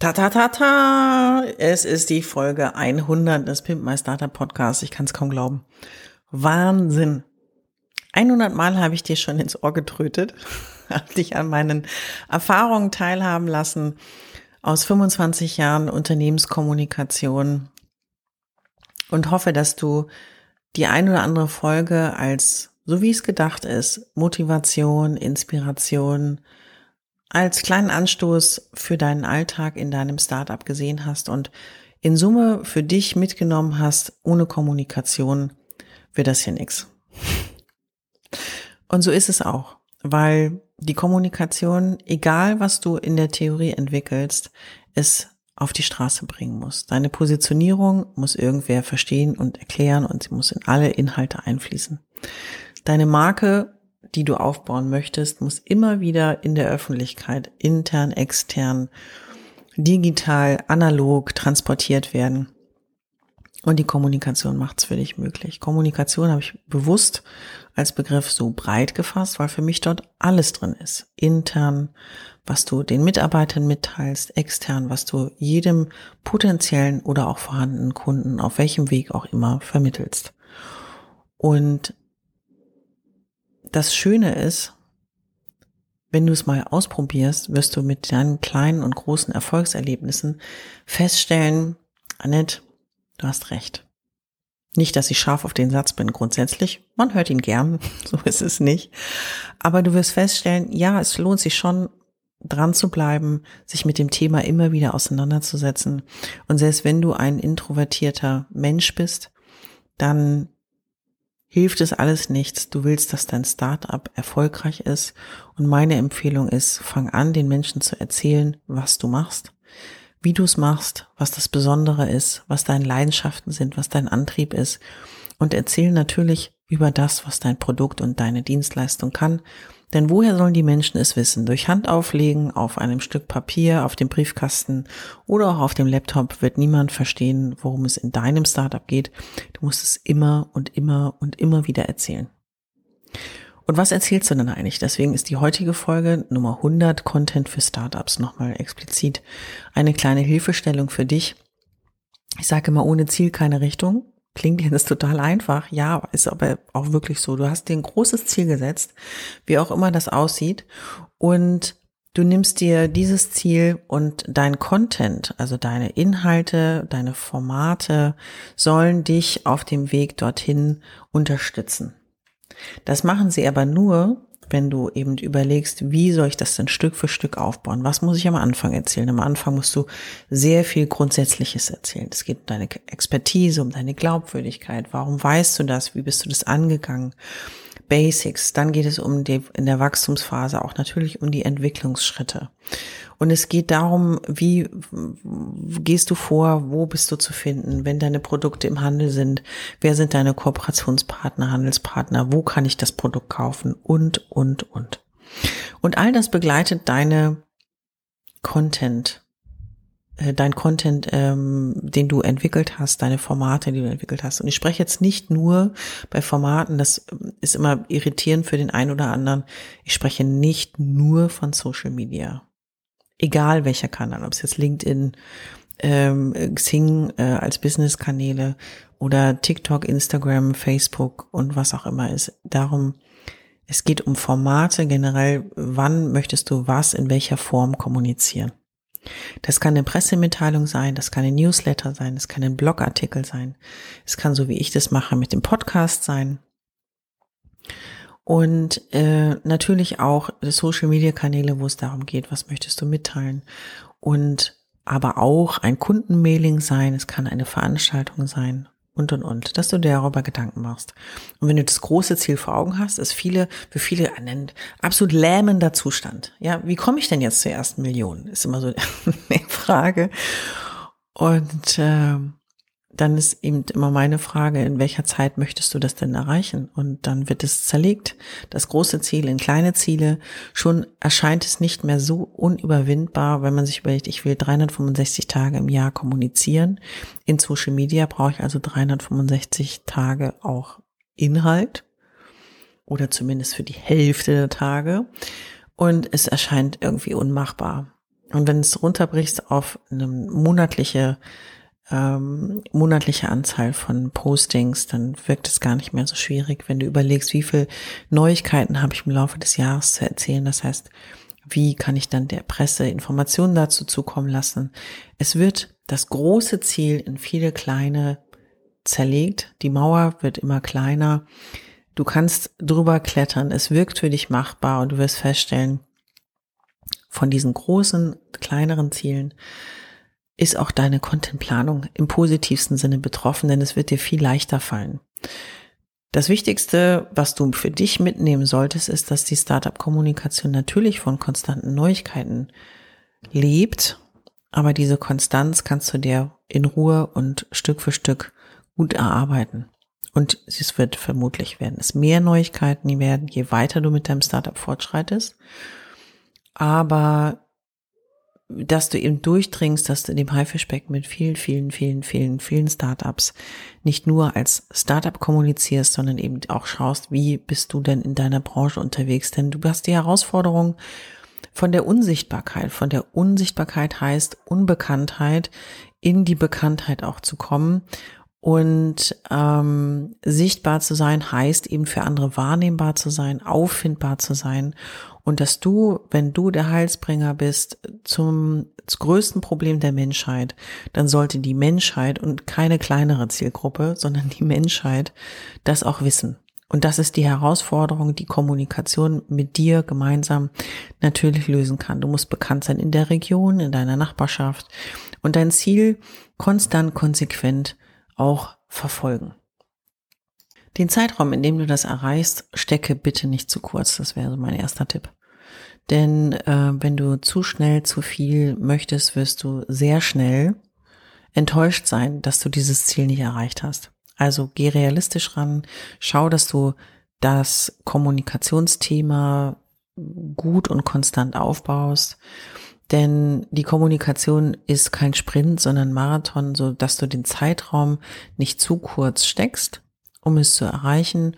Ta ta ta ta! Es ist die Folge 100 des Pimp My Startup Podcasts. Ich kann es kaum glauben. Wahnsinn! 100 Mal habe ich dir schon ins Ohr getrötet habe dich an meinen Erfahrungen teilhaben lassen aus 25 Jahren Unternehmenskommunikation und hoffe, dass du die ein oder andere Folge als, so wie es gedacht ist, Motivation, Inspiration, als kleinen Anstoß für deinen Alltag in deinem Startup gesehen hast und in Summe für dich mitgenommen hast, ohne Kommunikation wird das hier nix. Und so ist es auch, weil die Kommunikation, egal was du in der Theorie entwickelst, es auf die Straße bringen muss. Deine Positionierung muss irgendwer verstehen und erklären und sie muss in alle Inhalte einfließen. Deine Marke, die du aufbauen möchtest, muss immer wieder in der Öffentlichkeit, intern, extern, digital, analog transportiert werden. Und die Kommunikation macht es für dich möglich. Kommunikation habe ich bewusst als Begriff so breit gefasst, weil für mich dort alles drin ist. Intern, was du den Mitarbeitern mitteilst, extern, was du jedem potenziellen oder auch vorhandenen Kunden auf welchem Weg auch immer vermittelst. Und das Schöne ist, wenn du es mal ausprobierst, wirst du mit deinen kleinen und großen Erfolgserlebnissen feststellen, Annette, Du hast recht. Nicht, dass ich scharf auf den Satz bin, grundsätzlich. Man hört ihn gern, so ist es nicht. Aber du wirst feststellen, ja, es lohnt sich schon, dran zu bleiben, sich mit dem Thema immer wieder auseinanderzusetzen. Und selbst wenn du ein introvertierter Mensch bist, dann hilft es alles nichts. Du willst, dass dein Startup erfolgreich ist. Und meine Empfehlung ist, fang an, den Menschen zu erzählen, was du machst wie du es machst, was das Besondere ist, was deine Leidenschaften sind, was dein Antrieb ist und erzähl natürlich über das, was dein Produkt und deine Dienstleistung kann. Denn woher sollen die Menschen es wissen? Durch Handauflegen auf einem Stück Papier, auf dem Briefkasten oder auch auf dem Laptop wird niemand verstehen, worum es in deinem Startup geht. Du musst es immer und immer und immer wieder erzählen. Und was erzählst du denn eigentlich? Deswegen ist die heutige Folge Nummer 100 Content für Startups nochmal explizit eine kleine Hilfestellung für dich. Ich sage immer, ohne Ziel keine Richtung. Klingt jetzt total einfach. Ja, ist aber auch wirklich so. Du hast dir ein großes Ziel gesetzt, wie auch immer das aussieht. Und du nimmst dir dieses Ziel und dein Content, also deine Inhalte, deine Formate sollen dich auf dem Weg dorthin unterstützen. Das machen sie aber nur, wenn du eben überlegst, wie soll ich das denn Stück für Stück aufbauen? Was muss ich am Anfang erzählen? Am Anfang musst du sehr viel Grundsätzliches erzählen. Es geht um deine Expertise, um deine Glaubwürdigkeit. Warum weißt du das? Wie bist du das angegangen? Basics. Dann geht es um die, in der Wachstumsphase auch natürlich um die Entwicklungsschritte. Und es geht darum, wie gehst du vor, wo bist du zu finden, wenn deine Produkte im Handel sind, wer sind deine Kooperationspartner, Handelspartner, wo kann ich das Produkt kaufen und, und, und. Und all das begleitet deine Content, dein Content, ähm, den du entwickelt hast, deine Formate, die du entwickelt hast. Und ich spreche jetzt nicht nur bei Formaten, das ist immer irritierend für den einen oder anderen. Ich spreche nicht nur von Social Media egal welcher Kanal, ob es jetzt LinkedIn, ähm, Xing äh, als Business-Kanäle oder TikTok, Instagram, Facebook und was auch immer ist. Darum, es geht um Formate generell. Wann möchtest du was in welcher Form kommunizieren? Das kann eine Pressemitteilung sein, das kann ein Newsletter sein, das kann ein Blogartikel sein, es kann so wie ich das mache mit dem Podcast sein. Und äh, natürlich auch Social-Media-Kanäle, wo es darum geht, was möchtest du mitteilen. Und aber auch ein Kundenmailing sein, es kann eine Veranstaltung sein und und und, dass du dir darüber Gedanken machst. Und wenn du das große Ziel vor Augen hast, ist viele, für viele ein absolut lähmender Zustand. Ja, wie komme ich denn jetzt zur ersten Million? Ist immer so eine Frage. Und äh, dann ist eben immer meine Frage, in welcher Zeit möchtest du das denn erreichen? Und dann wird es zerlegt, das große Ziel in kleine Ziele. Schon erscheint es nicht mehr so unüberwindbar, wenn man sich überlegt, ich will 365 Tage im Jahr kommunizieren. In Social Media brauche ich also 365 Tage auch Inhalt oder zumindest für die Hälfte der Tage. Und es erscheint irgendwie unmachbar. Und wenn es runterbrichst auf eine monatliche ähm, monatliche Anzahl von Postings, dann wirkt es gar nicht mehr so schwierig, wenn du überlegst, wie viel Neuigkeiten habe ich im Laufe des Jahres zu erzählen. Das heißt, wie kann ich dann der Presse Informationen dazu zukommen lassen? Es wird das große Ziel in viele kleine zerlegt. Die Mauer wird immer kleiner. Du kannst drüber klettern. Es wirkt für dich machbar und du wirst feststellen, von diesen großen, kleineren Zielen ist auch deine Contentplanung im positivsten Sinne betroffen, denn es wird dir viel leichter fallen. Das Wichtigste, was du für dich mitnehmen solltest, ist, dass die Startup-Kommunikation natürlich von konstanten Neuigkeiten lebt, aber diese Konstanz kannst du dir in Ruhe und Stück für Stück gut erarbeiten. Und es wird vermutlich werden es mehr Neuigkeiten werden, je weiter du mit deinem Startup fortschreitest. Aber dass du eben durchdringst, dass du in dem Haifischbecken mit vielen, vielen, vielen, vielen, vielen Startups nicht nur als Startup kommunizierst, sondern eben auch schaust, wie bist du denn in deiner Branche unterwegs? Denn du hast die Herausforderung von der Unsichtbarkeit. Von der Unsichtbarkeit heißt Unbekanntheit in die Bekanntheit auch zu kommen. Und ähm, sichtbar zu sein heißt eben für andere wahrnehmbar zu sein, auffindbar zu sein und dass du, wenn du der Heilsbringer bist, zum, zum größten Problem der Menschheit, dann sollte die Menschheit und keine kleinere Zielgruppe, sondern die Menschheit das auch wissen. Und das ist die Herausforderung, die Kommunikation mit dir gemeinsam natürlich lösen kann. Du musst bekannt sein in der Region, in deiner Nachbarschaft und dein Ziel konstant, konsequent auch verfolgen. Den Zeitraum, in dem du das erreichst, stecke bitte nicht zu kurz. Das wäre so mein erster Tipp. Denn äh, wenn du zu schnell zu viel möchtest, wirst du sehr schnell enttäuscht sein, dass du dieses Ziel nicht erreicht hast. Also geh realistisch ran, schau, dass du das Kommunikationsthema gut und konstant aufbaust. Denn die Kommunikation ist kein Sprint, sondern Marathon, so dass du den Zeitraum nicht zu kurz steckst um es zu erreichen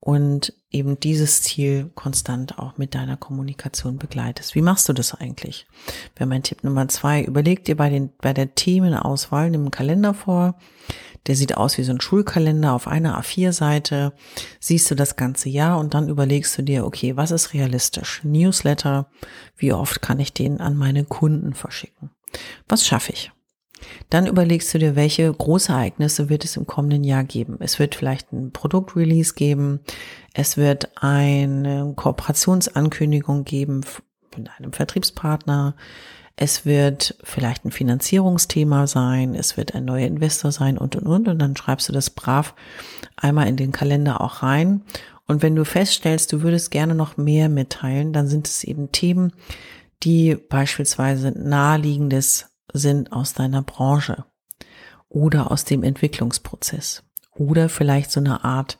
und eben dieses Ziel konstant auch mit deiner Kommunikation begleitest. Wie machst du das eigentlich? Wäre mein Tipp Nummer zwei. Überleg dir bei den, bei der Themenauswahl, nimm einen Kalender vor. Der sieht aus wie so ein Schulkalender auf einer A4-Seite. Siehst du das ganze Jahr und dann überlegst du dir, okay, was ist realistisch? Newsletter. Wie oft kann ich den an meine Kunden verschicken? Was schaffe ich? Dann überlegst du dir, welche Großereignisse wird es im kommenden Jahr geben. Es wird vielleicht ein Produktrelease geben. Es wird eine Kooperationsankündigung geben mit einem Vertriebspartner. Es wird vielleicht ein Finanzierungsthema sein. Es wird ein neuer Investor sein und, und, und. Und dann schreibst du das brav einmal in den Kalender auch rein. Und wenn du feststellst, du würdest gerne noch mehr mitteilen, dann sind es eben Themen, die beispielsweise naheliegendes sind aus deiner Branche oder aus dem Entwicklungsprozess oder vielleicht so eine Art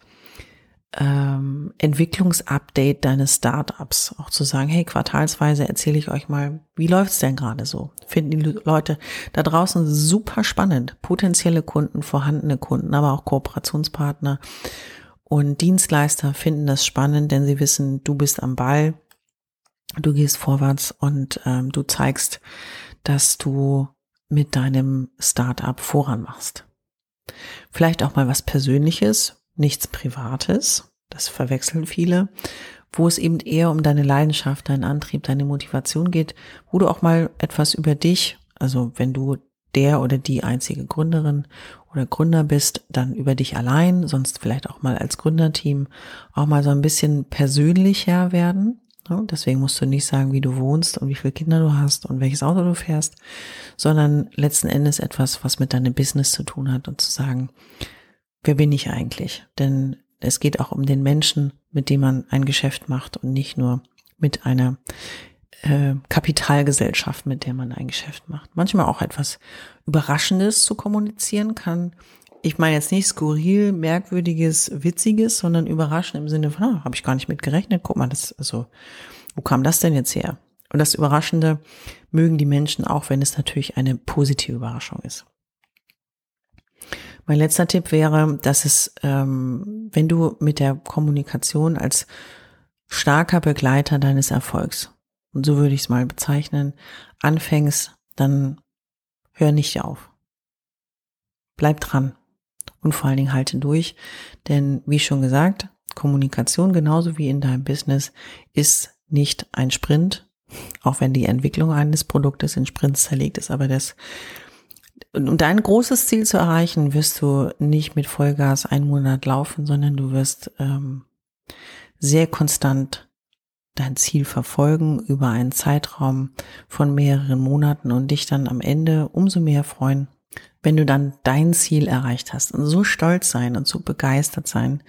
ähm, Entwicklungsupdate deines Startups, auch zu sagen, hey, quartalsweise erzähle ich euch mal, wie läuft's denn gerade so? Finden die Leute da draußen super spannend, potenzielle Kunden, vorhandene Kunden, aber auch Kooperationspartner und Dienstleister finden das spannend, denn sie wissen, du bist am Ball, du gehst vorwärts und ähm, du zeigst, dass du mit deinem Startup voran machst. Vielleicht auch mal was Persönliches, nichts Privates, das verwechseln viele, wo es eben eher um deine Leidenschaft, deinen Antrieb, deine Motivation geht, wo du auch mal etwas über dich, also wenn du der oder die einzige Gründerin oder Gründer bist, dann über dich allein, sonst vielleicht auch mal als Gründerteam auch mal so ein bisschen persönlicher werden. Deswegen musst du nicht sagen, wie du wohnst und wie viele Kinder du hast und welches Auto du fährst, sondern letzten Endes etwas, was mit deinem Business zu tun hat und zu sagen, wer bin ich eigentlich? Denn es geht auch um den Menschen, mit dem man ein Geschäft macht und nicht nur mit einer äh, Kapitalgesellschaft, mit der man ein Geschäft macht. Manchmal auch etwas Überraschendes zu kommunizieren kann. Ich meine jetzt nicht skurril, merkwürdiges, witziges, sondern überraschend im Sinne von, ah, habe ich gar nicht mit gerechnet. Guck mal, das also, wo kam das denn jetzt her? Und das Überraschende mögen die Menschen auch, wenn es natürlich eine positive Überraschung ist. Mein letzter Tipp wäre, dass es, ähm, wenn du mit der Kommunikation als starker Begleiter deines Erfolgs und so würde ich es mal bezeichnen, anfängst, dann hör nicht auf. Bleib dran und vor allen Dingen halte durch, denn wie schon gesagt, Kommunikation genauso wie in deinem Business ist nicht ein Sprint, auch wenn die Entwicklung eines Produktes in Sprints zerlegt ist, aber das um dein großes Ziel zu erreichen, wirst du nicht mit Vollgas einen Monat laufen, sondern du wirst ähm, sehr konstant dein Ziel verfolgen über einen Zeitraum von mehreren Monaten und dich dann am Ende umso mehr freuen, wenn du dann dein Ziel erreicht hast und so stolz sein und so begeistert sein,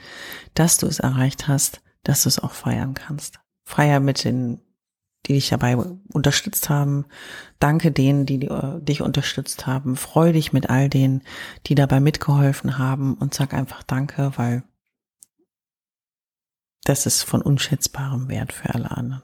dass du es erreicht hast, dass du es auch feiern kannst. Feier mit den, die dich dabei unterstützt haben. Danke denen, die, die dich unterstützt haben. Freu dich mit all denen, die dabei mitgeholfen haben und sag einfach Danke, weil das ist von unschätzbarem Wert für alle anderen.